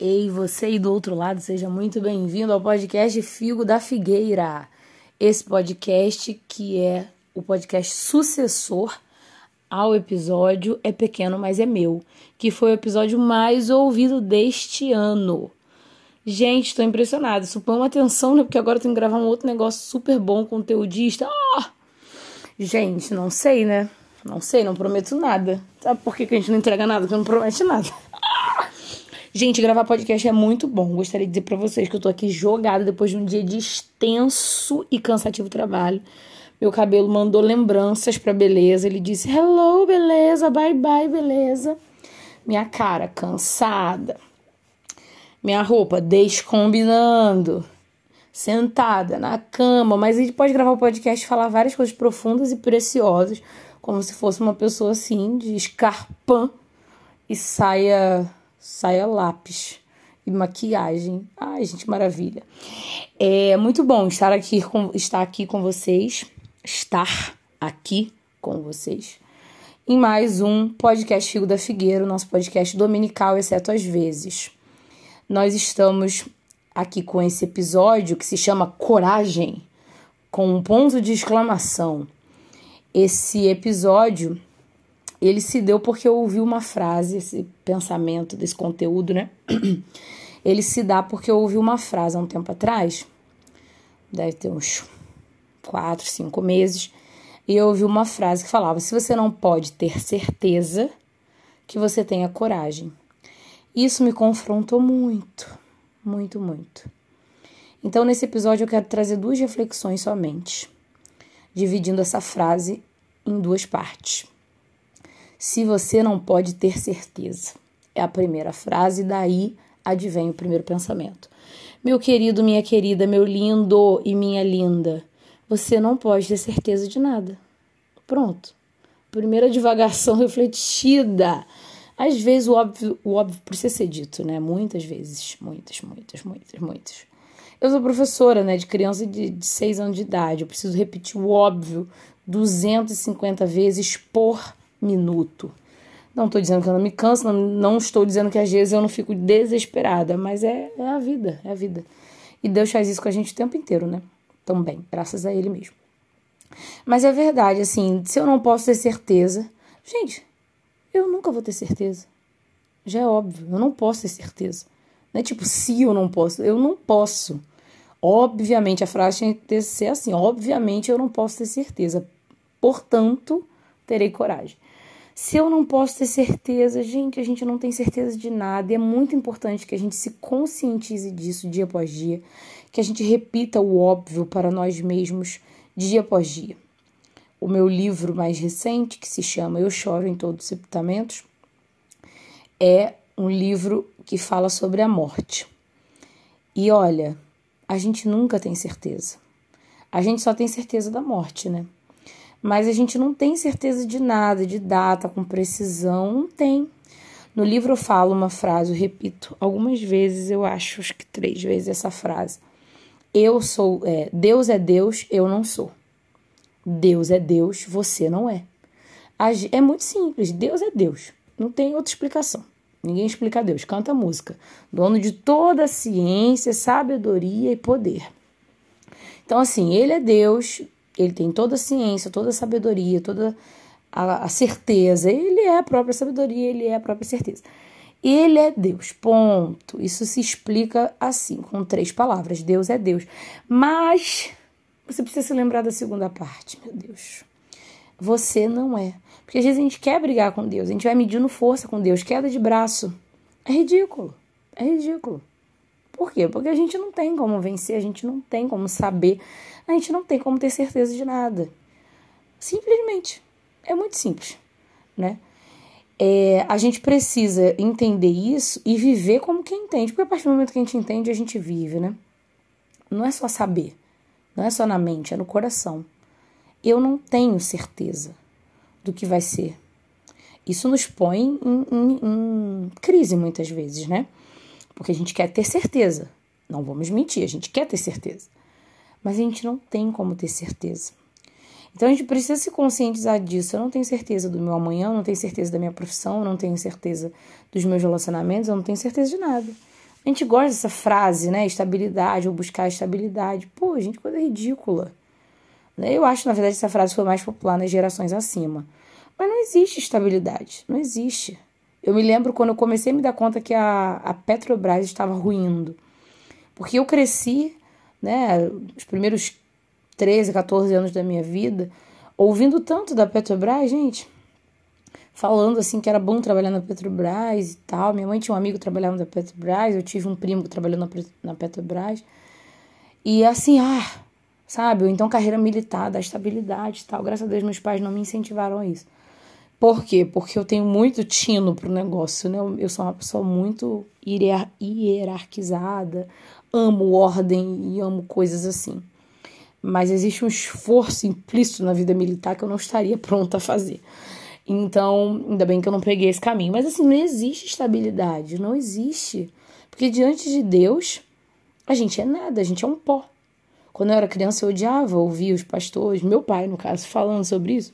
Ei, você aí do outro lado, seja muito bem-vindo ao podcast Figo da Figueira. Esse podcast que é o podcast sucessor ao episódio É Pequeno, Mas É Meu, que foi o episódio mais ouvido deste ano. Gente, tô impressionada. Isso põe uma atenção, né? Porque agora eu tenho que gravar um outro negócio super bom, conteudista. Oh! Gente, não sei, né? Não sei, não prometo nada. Sabe por que, que a gente não entrega nada? Porque não promete nada. Gente, gravar podcast é muito bom. Gostaria de dizer para vocês que eu tô aqui jogada depois de um dia de extenso e cansativo trabalho. Meu cabelo mandou lembranças pra beleza. Ele disse: Hello, beleza, bye bye, beleza. Minha cara cansada. Minha roupa descombinando. Sentada na cama. Mas a gente pode gravar o podcast e falar várias coisas profundas e preciosas. Como se fosse uma pessoa assim, de escarpã e saia saia lápis e maquiagem. Ai, gente, maravilha. É muito bom estar aqui com, estar aqui com vocês, estar aqui com vocês. Em mais um podcast Figo da Figueira, nosso podcast dominical, exceto às vezes. Nós estamos aqui com esse episódio que se chama Coragem, com um ponto de exclamação. Esse episódio ele se deu porque eu ouvi uma frase, esse pensamento desse conteúdo, né? Ele se dá porque eu ouvi uma frase há um tempo atrás, deve ter uns quatro, cinco meses, e eu ouvi uma frase que falava: se você não pode ter certeza, que você tenha coragem. Isso me confrontou muito, muito, muito. Então, nesse episódio, eu quero trazer duas reflexões somente, dividindo essa frase em duas partes se você não pode ter certeza. É a primeira frase, daí advém o primeiro pensamento. Meu querido, minha querida, meu lindo e minha linda, você não pode ter certeza de nada. Pronto. Primeira divagação refletida. Às vezes o óbvio, o óbvio precisa ser dito, né? Muitas vezes. Muitas, muitas, muitas, muitas. Eu sou professora, né, de criança de, de 6 anos de idade. Eu preciso repetir o óbvio 250 vezes por minuto. Não estou dizendo que eu não me canso, não, não, estou dizendo que às vezes eu não fico desesperada, mas é, é a vida, é a vida. E Deus faz isso com a gente o tempo inteiro, né? Também, graças a Ele mesmo. Mas é verdade, assim, se eu não posso ter certeza, gente, eu nunca vou ter certeza. Já é óbvio, eu não posso ter certeza. Não é tipo, se eu não posso, eu não posso. Obviamente, a frase tem que ser assim: obviamente eu não posso ter certeza. Portanto, terei coragem. Se eu não posso ter certeza, gente, a gente não tem certeza de nada. E é muito importante que a gente se conscientize disso dia após dia, que a gente repita o óbvio para nós mesmos dia após dia. O meu livro mais recente, que se chama Eu Choro em Todos os Sepultamentos, é um livro que fala sobre a morte. E olha, a gente nunca tem certeza. A gente só tem certeza da morte, né? Mas a gente não tem certeza de nada, de data com precisão, não tem. No livro eu falo uma frase, eu repito algumas vezes, eu acho, acho que três vezes essa frase. Eu sou, é, Deus é Deus, eu não sou. Deus é Deus, você não é. É muito simples, Deus é Deus, não tem outra explicação. Ninguém explica Deus, canta música. Dono de toda a ciência, sabedoria e poder. Então, assim, ele é Deus, ele tem toda a ciência, toda a sabedoria, toda a, a certeza. Ele é a própria sabedoria, ele é a própria certeza. Ele é Deus, ponto. Isso se explica assim, com três palavras: Deus é Deus. Mas você precisa se lembrar da segunda parte, meu Deus. Você não é. Porque às vezes a gente quer brigar com Deus, a gente vai medindo força com Deus, queda de braço. É ridículo. É ridículo. Por quê? Porque a gente não tem como vencer, a gente não tem como saber, a gente não tem como ter certeza de nada. Simplesmente. É muito simples, né? É, a gente precisa entender isso e viver como quem entende, porque a partir do momento que a gente entende, a gente vive, né? Não é só saber, não é só na mente, é no coração. Eu não tenho certeza do que vai ser. Isso nos põe em, em, em crise muitas vezes, né? Porque a gente quer ter certeza. Não vamos mentir, a gente quer ter certeza. Mas a gente não tem como ter certeza. Então a gente precisa se conscientizar disso. Eu não tenho certeza do meu amanhã, eu não tenho certeza da minha profissão, eu não tenho certeza dos meus relacionamentos, eu não tenho certeza de nada. A gente gosta dessa frase, né? Estabilidade ou buscar estabilidade. Pô, gente, coisa ridícula. Né? Eu acho, na verdade, essa frase foi mais popular nas gerações acima. Mas não existe estabilidade. Não existe. Eu me lembro quando eu comecei a me dar conta que a, a Petrobras estava ruindo. Porque eu cresci, né, os primeiros 13, 14 anos da minha vida, ouvindo tanto da Petrobras, gente, falando assim que era bom trabalhar na Petrobras e tal. Minha mãe tinha um amigo que trabalhava na Petrobras, eu tive um primo que trabalhou na, Petrobras. E assim, ah, sabe? Então carreira militar, da estabilidade e tal. Graças a Deus meus pais não me incentivaram a isso. Por quê? Porque eu tenho muito tino pro negócio, né? Eu sou uma pessoa muito hierarquizada, amo ordem e amo coisas assim. Mas existe um esforço implícito na vida militar que eu não estaria pronta a fazer. Então, ainda bem que eu não peguei esse caminho. Mas assim, não existe estabilidade, não existe. Porque diante de Deus, a gente é nada, a gente é um pó. Quando eu era criança, eu odiava ouvir os pastores, meu pai, no caso, falando sobre isso.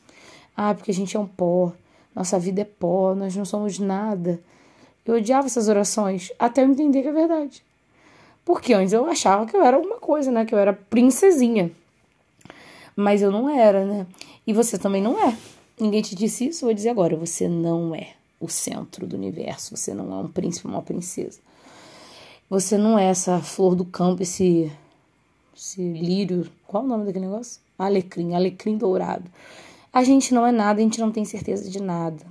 Ah, porque a gente é um pó, nossa vida é pó, nós não somos nada. Eu odiava essas orações, até eu entender que é verdade. Porque antes eu achava que eu era alguma coisa, né? Que eu era princesinha. Mas eu não era, né? E você também não é. Ninguém te disse isso, eu vou dizer agora. Você não é o centro do universo. Você não é um príncipe, uma princesa. Você não é essa flor do campo, esse, esse lírio. Qual o nome daquele negócio? Alecrim, alecrim dourado. A gente não é nada, a gente não tem certeza de nada.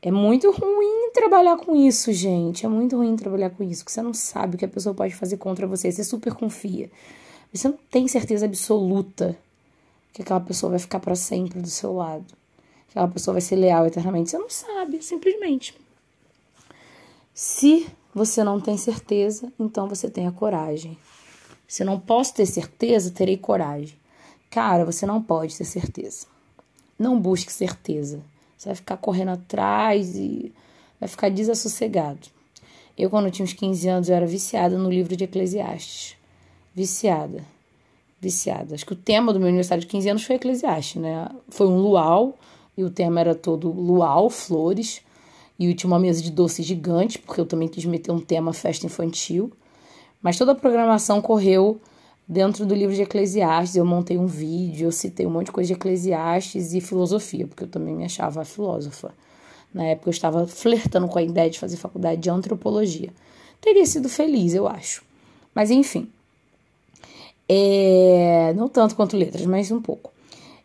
É muito ruim trabalhar com isso, gente. É muito ruim trabalhar com isso, porque você não sabe o que a pessoa pode fazer contra você. Você super confia. Você não tem certeza absoluta que aquela pessoa vai ficar para sempre do seu lado, que aquela pessoa vai ser leal eternamente. Você não sabe, simplesmente. Se você não tem certeza, então você tenha coragem. Se não posso ter certeza, terei coragem. Cara, você não pode ter certeza. Não busque certeza. Você vai ficar correndo atrás e vai ficar desassossegado. Eu, quando eu tinha uns 15 anos, eu era viciada no livro de Eclesiastes. Viciada viciada. Acho que o tema do meu aniversário de 15 anos foi Eclesiastes, né? Foi um luau, e o tema era todo luau, flores, e tinha uma mesa de doce gigante, porque eu também quis meter um tema festa infantil. Mas toda a programação correu dentro do livro de Eclesiastes. Eu montei um vídeo, eu citei um monte de coisa de Eclesiastes e filosofia, porque eu também me achava filósofa. Na época eu estava flertando com a ideia de fazer faculdade de antropologia. Teria sido feliz, eu acho. Mas enfim, é, não tanto quanto letras, mas um pouco.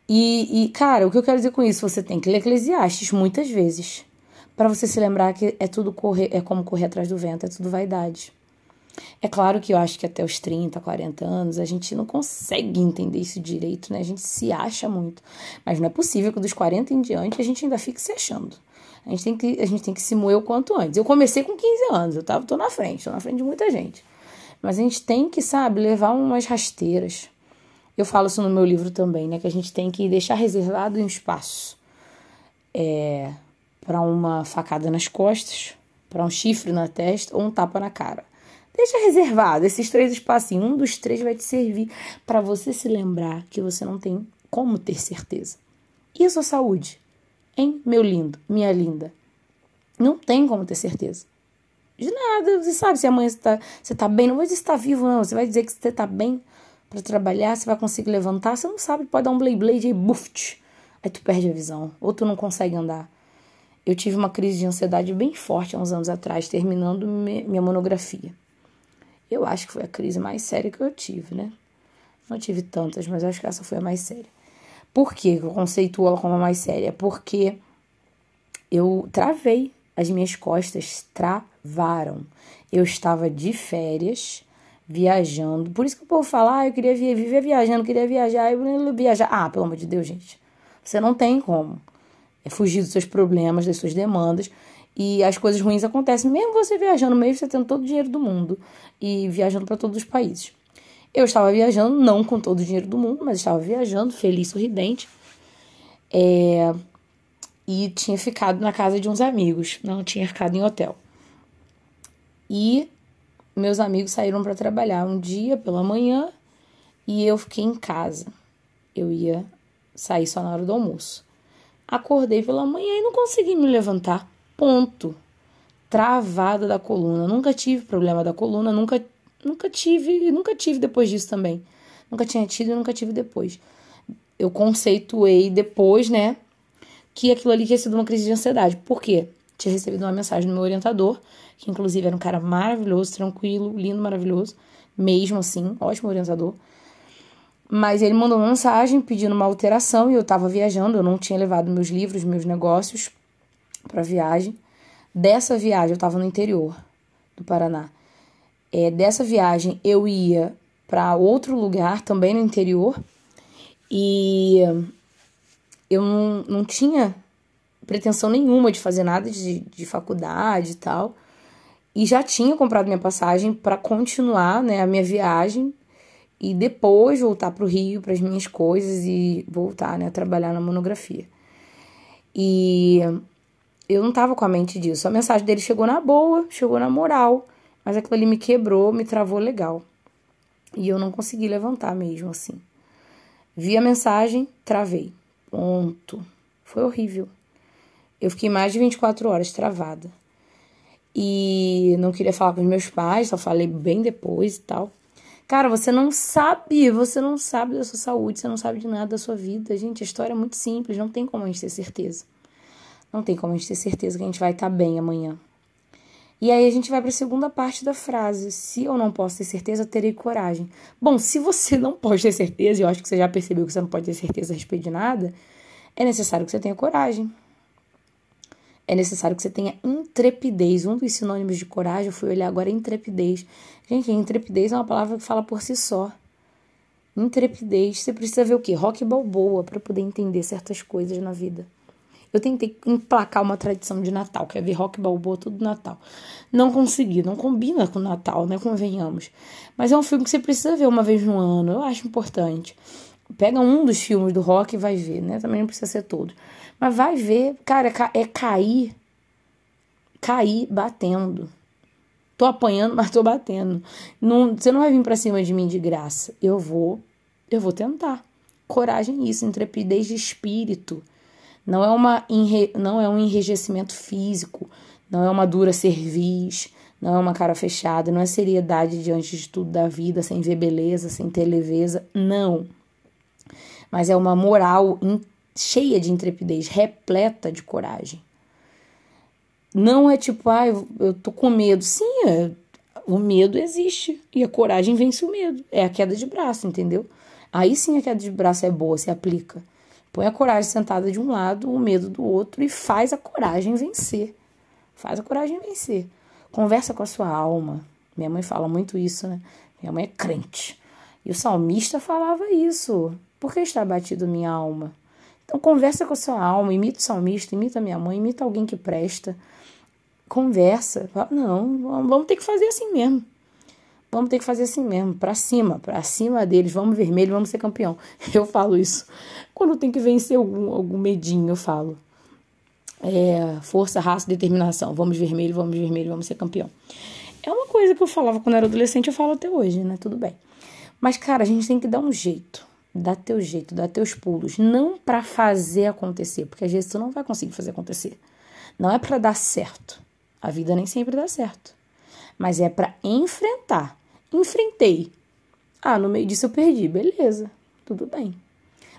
E, e, cara, o que eu quero dizer com isso? Você tem que ler Eclesiastes muitas vezes. para você se lembrar que é tudo correr, é como correr atrás do vento, é tudo vaidade. É claro que eu acho que até os 30, 40 anos a gente não consegue entender isso direito, né? A gente se acha muito. Mas não é possível que dos 40 em diante a gente ainda fique se achando. A gente tem que, a gente tem que se moer o quanto antes. Eu comecei com 15 anos, eu tava, tô na frente, tô na frente de muita gente. Mas a gente tem que, sabe, levar umas rasteiras. Eu falo isso no meu livro também, né? Que a gente tem que deixar reservado um espaço é, para uma facada nas costas, para um chifre na testa ou um tapa na cara. Deixa reservado esses três espacinhos. Um dos três vai te servir para você se lembrar que você não tem como ter certeza. E a sua saúde? Hein, meu lindo, minha linda? Não tem como ter certeza. De nada. Você sabe se amanhã você tá, você tá bem. Não vai dizer se tá vivo, não. Você vai dizer que você tá bem para trabalhar, você vai conseguir levantar. Você não sabe, pode dar um blade blade e buft. Aí tu perde a visão. Ou tu não consegue andar. Eu tive uma crise de ansiedade bem forte há uns anos atrás, terminando minha monografia. Eu acho que foi a crise mais séria que eu tive, né? Não tive tantas, mas acho que essa foi a mais séria. Por que eu conceituo ela como a mais séria? Porque eu travei as minhas costas travaram. Eu estava de férias, viajando. Por isso que o povo fala, ah, eu queria viver viajando, queria viajar, eu viajar. Ah, pelo amor de Deus, gente. Você não tem como é fugir dos seus problemas, das suas demandas. E as coisas ruins acontecem, mesmo você viajando, mesmo você tendo todo o dinheiro do mundo e viajando para todos os países. Eu estava viajando, não com todo o dinheiro do mundo, mas estava viajando, feliz, sorridente. É, e tinha ficado na casa de uns amigos, não tinha ficado em hotel. E meus amigos saíram para trabalhar um dia pela manhã e eu fiquei em casa. Eu ia sair só na hora do almoço. Acordei pela manhã e não consegui me levantar. Ponto. travada da coluna. Nunca tive problema da coluna, nunca, nunca tive, nunca tive depois disso também. Nunca tinha tido e nunca tive depois. Eu conceituei depois, né, que aquilo ali tinha sido uma crise de ansiedade. Por quê? Tinha recebido uma mensagem do meu orientador, que inclusive era um cara maravilhoso, tranquilo, lindo, maravilhoso, mesmo assim, ótimo orientador. Mas ele mandou uma mensagem pedindo uma alteração e eu estava viajando, eu não tinha levado meus livros, meus negócios para viagem. Dessa viagem, eu estava no interior do Paraná. É, dessa viagem, eu ia para outro lugar, também no interior, e eu não, não tinha pretensão nenhuma de fazer nada de, de faculdade e tal. E já tinha comprado minha passagem para continuar né, a minha viagem e depois voltar para o Rio para as minhas coisas e voltar né, a trabalhar na monografia. E eu não tava com a mente disso. A mensagem dele chegou na boa, chegou na moral, mas aquilo ali me quebrou, me travou legal. E eu não consegui levantar mesmo assim. Vi a mensagem, travei. Ponto. Foi horrível. Eu fiquei mais de 24 horas travada. E não queria falar com os meus pais, só falei bem depois e tal. Cara, você não sabe, você não sabe da sua saúde, você não sabe de nada da sua vida. Gente, a história é muito simples, não tem como a gente ter certeza. Não tem como a gente ter certeza que a gente vai estar tá bem amanhã. E aí a gente vai para a segunda parte da frase. Se eu não posso ter certeza, terei coragem. Bom, se você não pode ter certeza, e eu acho que você já percebeu que você não pode ter certeza a respeito de nada, é necessário que você tenha coragem. É necessário que você tenha intrepidez. Um dos sinônimos de coragem, eu fui olhar agora, é intrepidez. Gente, intrepidez é uma palavra que fala por si só. Intrepidez. Você precisa ver o quê? Rock balboa para poder entender certas coisas na vida. Eu tentei emplacar uma tradição de Natal, que é ver rock balboa tudo Natal. Não consegui, não combina com Natal, né? Convenhamos. Mas é um filme que você precisa ver uma vez no ano, eu acho importante. Pega um dos filmes do rock e vai ver, né? Também não precisa ser todo. Mas vai ver, cara, é, é cair. Cair batendo. Tô apanhando, mas tô batendo. Não, você não vai vir pra cima de mim de graça. Eu vou, eu vou tentar. Coragem isso, intrepidez de espírito. Não é, uma, não é um enrijecimento físico, não é uma dura cerviz, não é uma cara fechada, não é seriedade diante de tudo da vida, sem ver beleza, sem ter leveza, não. Mas é uma moral cheia de intrepidez, repleta de coragem. Não é tipo, ah, eu tô com medo. Sim, é, o medo existe e a coragem vence o medo. É a queda de braço, entendeu? Aí sim a queda de braço é boa, se aplica. Põe a coragem sentada de um lado, o medo do outro e faz a coragem vencer. Faz a coragem vencer. Conversa com a sua alma. Minha mãe fala muito isso, né? Minha mãe é crente. E o salmista falava isso. Por que está abatido minha alma? Então conversa com a sua alma, imita o salmista, imita minha mãe, imita alguém que presta. Conversa. Não, vamos ter que fazer assim mesmo. Vamos ter que fazer assim mesmo, para cima, para cima deles, vamos vermelho, vamos ser campeão. Eu falo isso. Quando tem que vencer algum, algum medinho, eu falo. É, força, raça, determinação. Vamos vermelho, vamos vermelho, vamos ser campeão. É uma coisa que eu falava quando era adolescente, eu falo até hoje, né? Tudo bem. Mas, cara, a gente tem que dar um jeito. Dá teu jeito, dá teus pulos. Não para fazer acontecer, porque às vezes tu não vai conseguir fazer acontecer. Não é para dar certo. A vida nem sempre dá certo. Mas é para enfrentar Enfrentei. Ah, no meio disso eu perdi. Beleza, tudo bem.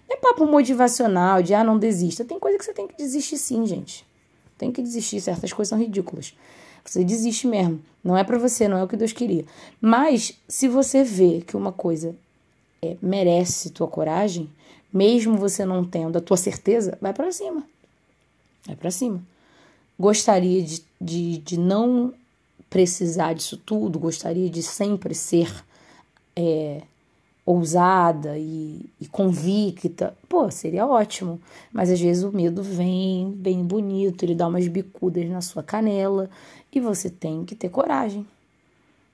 Não é papo motivacional de ah, não desista. Tem coisa que você tem que desistir sim, gente. Tem que desistir, certas coisas são ridículas. Você desiste mesmo. Não é para você, não é o que Deus queria. Mas se você vê que uma coisa é, merece tua coragem, mesmo você não tendo a tua certeza, vai para cima. Vai para cima. Gostaria de, de, de não precisar disso tudo, gostaria de sempre ser é, ousada e, e, convicta, pô, seria ótimo. Mas às vezes o medo vem bem bonito, ele dá umas bicudas na sua canela e você tem que ter coragem.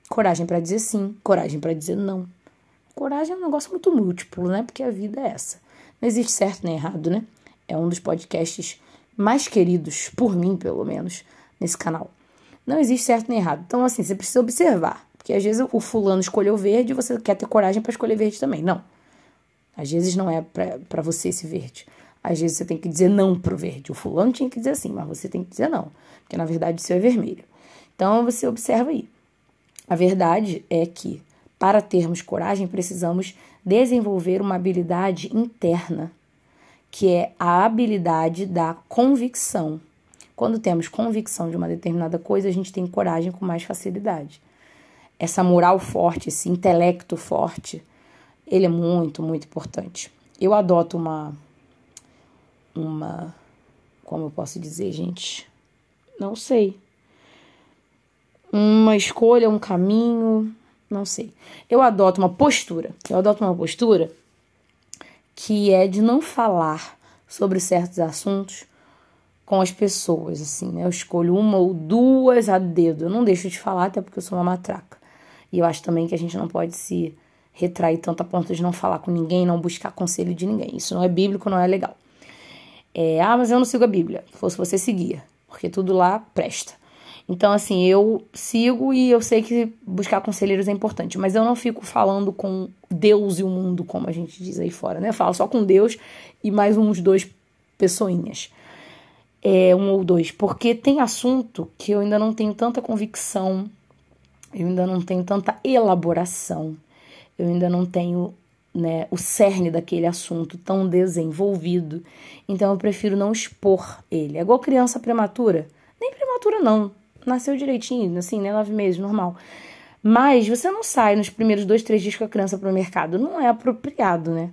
Coragem para dizer sim, coragem para dizer não. Coragem é um negócio muito múltiplo, né? Porque a vida é essa. Não existe certo nem errado, né? É um dos podcasts mais queridos, por mim pelo menos, nesse canal. Não existe certo nem errado. Então, assim, você precisa observar. Porque às vezes o fulano escolheu verde e você quer ter coragem para escolher verde também. Não. Às vezes não é para você esse verde. Às vezes você tem que dizer não pro verde. O fulano tinha que dizer sim, mas você tem que dizer não. Porque na verdade o seu é vermelho. Então você observa aí. A verdade é que para termos coragem precisamos desenvolver uma habilidade interna, que é a habilidade da convicção. Quando temos convicção de uma determinada coisa, a gente tem coragem com mais facilidade. Essa moral forte, esse intelecto forte, ele é muito, muito importante. Eu adoto uma uma como eu posso dizer, gente? Não sei. Uma escolha, um caminho, não sei. Eu adoto uma postura. Eu adoto uma postura que é de não falar sobre certos assuntos com as pessoas, assim, né? Eu escolho uma ou duas a dedo. Eu não deixo de falar, até porque eu sou uma matraca. E eu acho também que a gente não pode se retrair tanto a ponto de não falar com ninguém, não buscar conselho de ninguém. Isso não é bíblico, não é legal. É, ah, mas eu não sigo a Bíblia. Se fosse você, seguia. Porque tudo lá presta. Então, assim, eu sigo e eu sei que buscar conselheiros é importante, mas eu não fico falando com Deus e o mundo, como a gente diz aí fora, né? Eu falo só com Deus e mais uns dois pessoinhas. É, um ou dois, porque tem assunto que eu ainda não tenho tanta convicção, eu ainda não tenho tanta elaboração, eu ainda não tenho né, o cerne daquele assunto tão desenvolvido, então eu prefiro não expor ele. É igual criança prematura. Nem prematura, não nasceu direitinho, assim, né? Nove meses, normal. Mas você não sai nos primeiros dois, três dias com a criança para o mercado. Não é apropriado, né?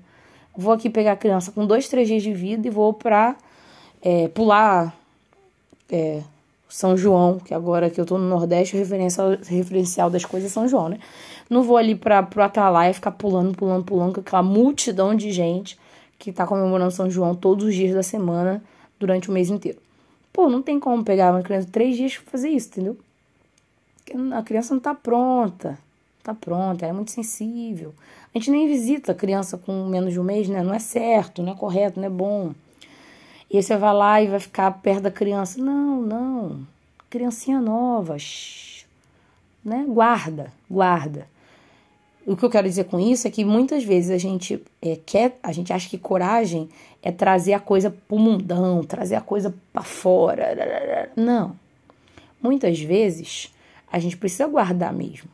Vou aqui pegar a criança com dois, três dias de vida e vou para é, pular é, São João, que agora que eu tô no Nordeste, o referencial, referencial das coisas é São João, né? Não vou ali para pro Atalaia ficar pulando, pulando, pulando com aquela multidão de gente que tá comemorando São João todos os dias da semana durante o mês inteiro. Pô, não tem como pegar uma criança três dias pra fazer isso, entendeu? A criança não tá pronta. Tá pronta, ela é muito sensível. A gente nem visita criança com menos de um mês, né? Não é certo, não é correto, não é bom. E aí você vai lá e vai ficar perto da criança. Não, não. Criancinha nova. Shh, né? Guarda, guarda. O que eu quero dizer com isso é que muitas vezes a gente é, quer, a gente acha que coragem é trazer a coisa pro mundão, trazer a coisa para fora. Não. Muitas vezes a gente precisa guardar mesmo.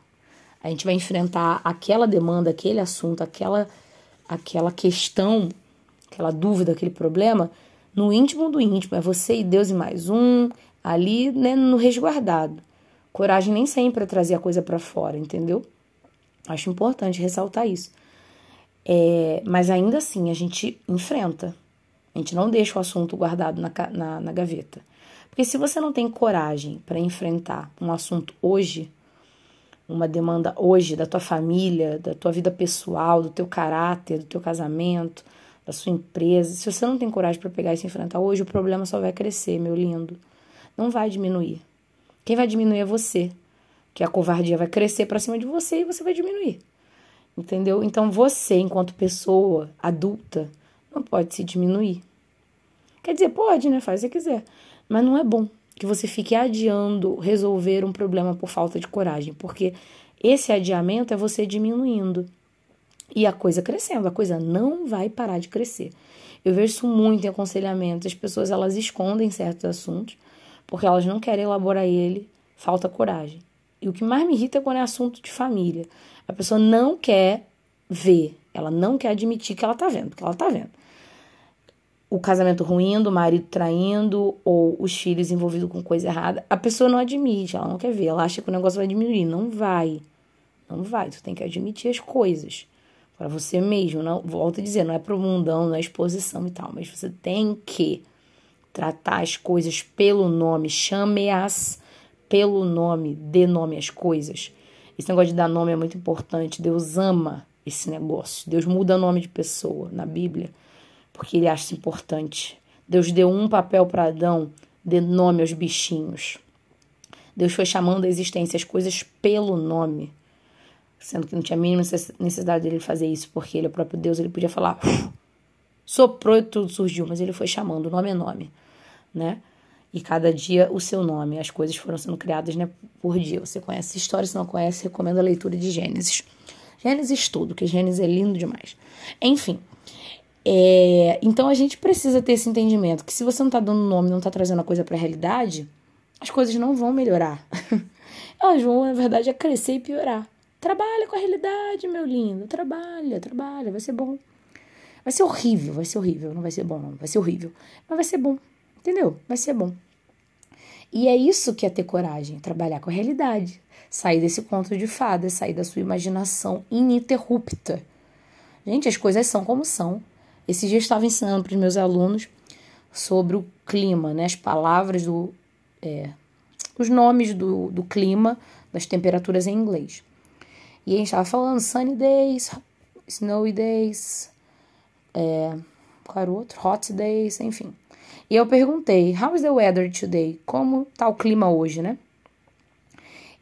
A gente vai enfrentar aquela demanda, aquele assunto, aquela aquela questão, aquela dúvida, aquele problema no íntimo do íntimo. É você e Deus e mais um, ali né, no resguardado. Coragem nem sempre é trazer a coisa para fora, entendeu? Acho importante ressaltar isso. É, mas ainda assim, a gente enfrenta. A gente não deixa o assunto guardado na, na, na gaveta. Porque se você não tem coragem para enfrentar um assunto hoje, uma demanda hoje da tua família, da tua vida pessoal, do teu caráter, do teu casamento, da sua empresa, se você não tem coragem para pegar e se enfrentar hoje, o problema só vai crescer, meu lindo. Não vai diminuir. Quem vai diminuir é você. Que a covardia vai crescer para cima de você e você vai diminuir. Entendeu? Então você, enquanto pessoa adulta, não pode se diminuir. Quer dizer, pode, né? Faz o que quiser. Mas não é bom que você fique adiando resolver um problema por falta de coragem, porque esse adiamento é você diminuindo e a coisa crescendo, a coisa não vai parar de crescer. Eu vejo isso muito em aconselhamento, as pessoas elas escondem certos assuntos porque elas não querem elaborar ele, falta coragem. E o que mais me irrita é quando é assunto de família. A pessoa não quer ver, ela não quer admitir que ela tá vendo, porque ela tá vendo. O casamento ruindo, o marido traindo ou os filhos envolvidos com coisa errada, a pessoa não admite, ela não quer ver, ela acha que o negócio vai diminuir. Não vai. Não vai. Tu tem que admitir as coisas para você mesmo. Não, volto a dizer, não é pro mundão, não é exposição e tal, mas você tem que tratar as coisas pelo nome, chame-as pelo nome, dê nome às coisas. Esse negócio de dar nome é muito importante. Deus ama esse negócio. Deus muda nome de pessoa na Bíblia porque ele acha importante. Deus deu um papel para Adão, dê nome aos bichinhos. Deus foi chamando a existência as coisas pelo nome, sendo que não tinha a mínima necessidade dele fazer isso, porque ele é o próprio Deus, ele podia falar, soprou e tudo surgiu, mas ele foi chamando, nome é nome, né? E cada dia o seu nome, as coisas foram sendo criadas né, por dia. Você conhece história, se não conhece, recomendo a leitura de Gênesis. Gênesis tudo, que Gênesis é lindo demais. Enfim, é, então a gente precisa ter esse entendimento que se você não está dando nome, não está trazendo a coisa para a realidade, as coisas não vão melhorar. elas vão, na verdade, a crescer e piorar. Trabalha com a realidade, meu lindo. Trabalha, trabalha, vai ser bom. Vai ser horrível, vai ser horrível. Não vai ser bom, não. Vai ser horrível. Mas vai ser bom. Entendeu? Vai ser bom. E é isso que é ter coragem, trabalhar com a realidade. Sair desse conto de fadas, sair da sua imaginação ininterrupta. Gente, as coisas são como são. Esse dia eu estava ensinando para os meus alunos sobre o clima, né? As palavras do. É, os nomes do, do clima, das temperaturas em inglês. E a gente estava falando sunny days, snowy days, é, qual era o outro? Hot days, enfim. E eu perguntei, how is the weather today? Como tá o clima hoje, né?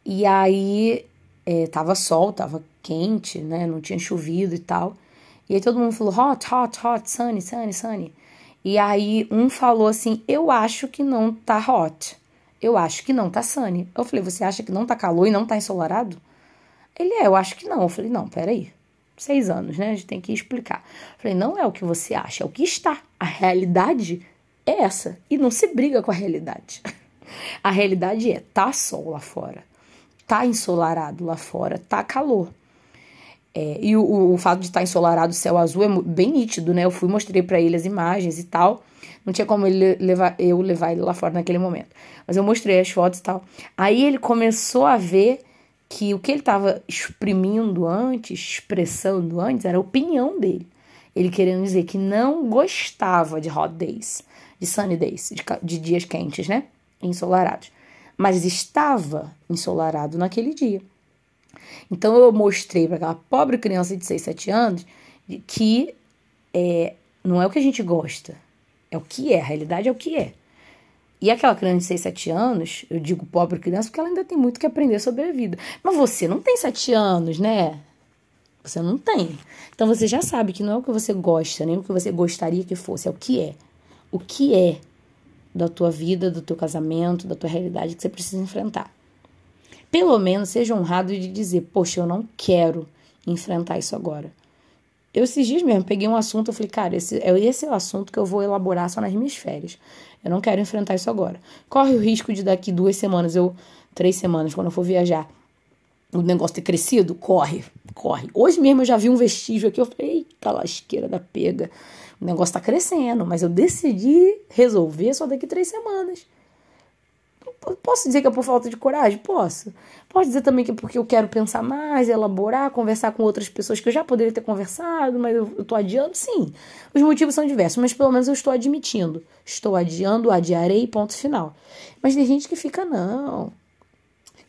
E aí, é, tava sol, tava quente, né? Não tinha chovido e tal. E aí todo mundo falou hot, hot, hot, sunny, sunny, sunny. E aí um falou assim, eu acho que não tá hot. Eu acho que não tá sunny. Eu falei, você acha que não tá calor e não tá ensolarado? Ele é, eu acho que não. Eu falei, não, peraí. Seis anos, né? A gente tem que explicar. Eu falei, não é o que você acha, é o que está. A realidade é essa. E não se briga com a realidade. A realidade é, tá sol lá fora. Tá ensolarado lá fora, tá calor. É, e o, o, fato de estar tá ensolarado, céu azul, é bem nítido, né? Eu fui, mostrei para ele as imagens e tal. Não tinha como ele levar, eu levar ele lá fora naquele momento. Mas eu mostrei as fotos e tal. Aí ele começou a ver que o que ele estava exprimindo antes, expressando antes, era a opinião dele. Ele querendo dizer que não gostava de hot days, de sunny days, de, de dias quentes, né? Ensolarados. Mas estava ensolarado naquele dia. Então eu mostrei para aquela pobre criança de 6, 7 anos que é, não é o que a gente gosta, é o que é, a realidade é o que é. E aquela criança de 6, 7 anos, eu digo pobre criança porque ela ainda tem muito que aprender sobre a vida. Mas você não tem 7 anos, né? Você não tem. Então você já sabe que não é o que você gosta, nem o que você gostaria que fosse, é o que é. O que é da tua vida, do teu casamento, da tua realidade que você precisa enfrentar. Pelo menos seja honrado de dizer, poxa, eu não quero enfrentar isso agora. Eu esses dias mesmo peguei um assunto, eu falei, cara, esse, é, esse é o assunto que eu vou elaborar só nas minhas férias. Eu não quero enfrentar isso agora. Corre o risco de daqui duas semanas, eu, três semanas, quando eu for viajar, o negócio ter crescido? Corre, corre. Hoje mesmo eu já vi um vestígio aqui, eu falei, eita lasqueira da pega. O negócio tá crescendo, mas eu decidi resolver só daqui três semanas. Posso dizer que é por falta de coragem? Posso. Posso dizer também que é porque eu quero pensar mais, elaborar, conversar com outras pessoas que eu já poderia ter conversado, mas eu, estou adiando? Sim. Os motivos são diversos, mas pelo menos eu estou admitindo. Estou adiando, adiarei, ponto final. Mas tem gente que fica, não.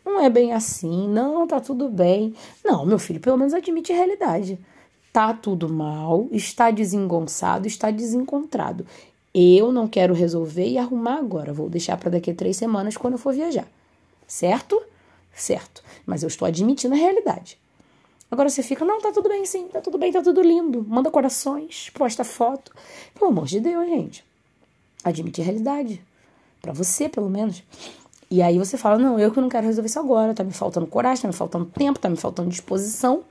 Não é bem assim, não, tá tudo bem. Não, meu filho, pelo menos admite a realidade. Tá tudo mal, está desengonçado, está desencontrado. Eu não quero resolver e arrumar agora. Vou deixar para daqui a três semanas quando eu for viajar. Certo? Certo. Mas eu estou admitindo a realidade. Agora você fica, não, tá tudo bem sim, tá tudo bem, tá tudo lindo. Manda corações, posta foto. Pelo amor de Deus, gente. Admite a realidade. Para você, pelo menos. E aí você fala, não, eu que não quero resolver isso agora. Tá me faltando coragem, tá me faltando tempo, tá me faltando disposição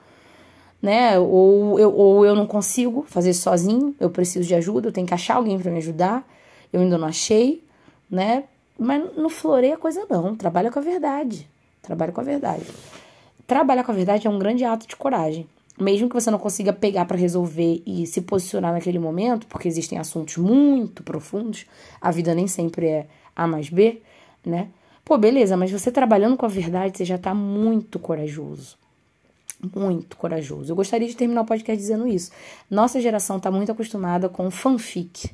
né? Ou eu, ou eu não consigo fazer sozinho, eu preciso de ajuda, eu tenho que achar alguém para me ajudar, eu ainda não achei, né? Mas não floreia coisa não, trabalha com a verdade, trabalha com a verdade. Trabalhar com a verdade é um grande ato de coragem. Mesmo que você não consiga pegar para resolver e se posicionar naquele momento, porque existem assuntos muito profundos, a vida nem sempre é A mais B, né? Pô, beleza, mas você trabalhando com a verdade, você já tá muito corajoso muito corajoso. Eu gostaria de terminar o podcast dizendo isso. Nossa geração está muito acostumada com fanfic,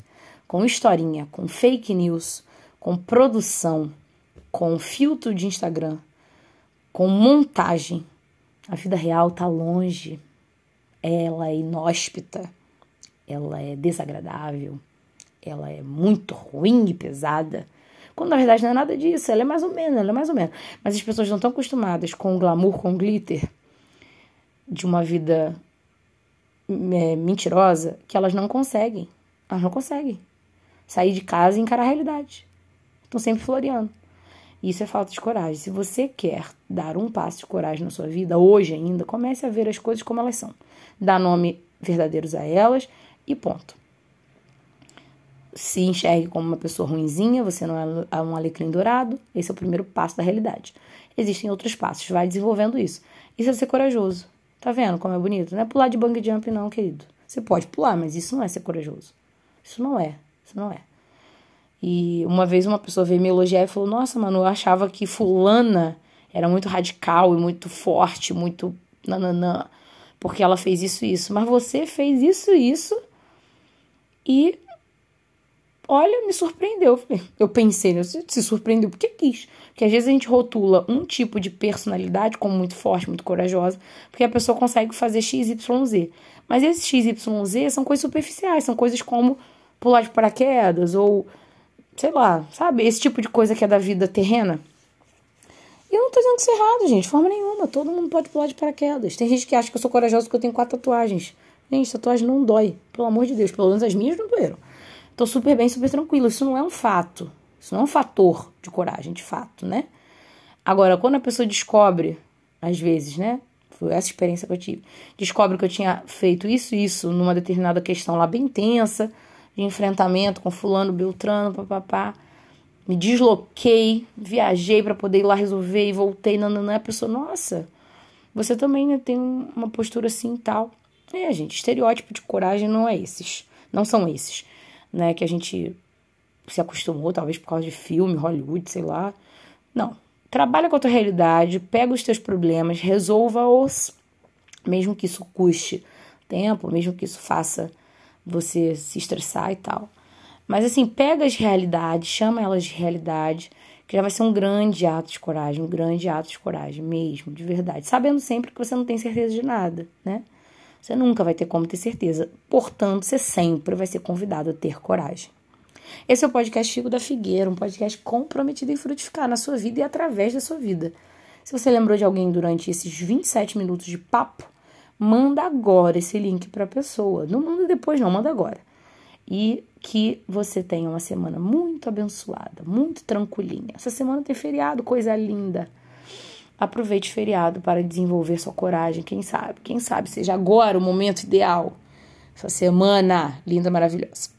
com historinha, com fake news, com produção, com filtro de Instagram, com montagem. A vida real está longe. Ela é inóspita, ela é desagradável, ela é muito ruim e pesada. Quando na verdade não é nada disso, ela é mais ou menos, ela é mais ou menos. Mas as pessoas não estão acostumadas com o glamour, com o glitter, de uma vida é, mentirosa que elas não conseguem. Elas não conseguem sair de casa e encarar a realidade. Estão sempre floreando. Isso é falta de coragem. Se você quer dar um passo de coragem na sua vida, hoje ainda, comece a ver as coisas como elas são. Dá nome verdadeiros a elas e ponto. Se enxergue como uma pessoa ruinzinha, você não é um alecrim dourado. Esse é o primeiro passo da realidade. existem outros passos. Vai desenvolvendo isso. Isso é ser corajoso. Tá vendo como é bonito? Não é pular de bang jump, não, querido. Você pode pular, mas isso não é ser corajoso. Isso não é. Isso não é. E uma vez uma pessoa veio me elogiar e falou: Nossa, mano, eu achava que Fulana era muito radical e muito forte, muito nananã, porque ela fez isso e isso. Mas você fez isso e isso e olha, me surpreendeu. Eu pensei, né? se surpreendeu porque quis. Porque às vezes a gente rotula um tipo de personalidade como muito forte, muito corajosa, porque a pessoa consegue fazer XYZ. Mas esses XYZ são coisas superficiais, são coisas como pular de paraquedas ou sei lá, sabe? Esse tipo de coisa que é da vida terrena. E eu não tô dizendo que isso é errado, gente, de forma nenhuma. Todo mundo pode pular de paraquedas. Tem gente que acha que eu sou corajosa porque eu tenho quatro tatuagens. Gente, tatuagem não dói. Pelo amor de Deus, pelo menos as minhas não doeram. Tô super bem, super tranquilo. Isso não é um fato. Isso não é um fator de coragem, de fato, né? Agora, quando a pessoa descobre, às vezes, né? Foi essa experiência que eu tive. Descobre que eu tinha feito isso e isso numa determinada questão lá bem tensa de enfrentamento com fulano, beltrano, papapá. Me desloquei, viajei para poder ir lá resolver e voltei, não. A pessoa, nossa, você também né, tem uma postura assim e tal. É, gente, estereótipo de coragem não é esses. Não são esses, né? Que a gente se acostumou, talvez por causa de filme, Hollywood, sei lá. Não. Trabalha com a tua realidade, pega os teus problemas, resolva-os, mesmo que isso custe tempo, mesmo que isso faça você se estressar e tal. Mas assim, pega as realidades, chama elas de realidade, que já vai ser um grande ato de coragem, um grande ato de coragem mesmo, de verdade. Sabendo sempre que você não tem certeza de nada, né? Você nunca vai ter como ter certeza. Portanto, você sempre vai ser convidado a ter coragem. Esse é o podcast Figo da Figueira, um podcast comprometido em frutificar na sua vida e através da sua vida. Se você lembrou de alguém durante esses 27 minutos de papo, manda agora esse link para a pessoa. Não manda depois, não, manda agora. E que você tenha uma semana muito abençoada, muito tranquilinha. Essa semana tem feriado, coisa linda. Aproveite o feriado para desenvolver sua coragem, quem sabe? Quem sabe seja agora o momento ideal. Essa semana linda, maravilhosa.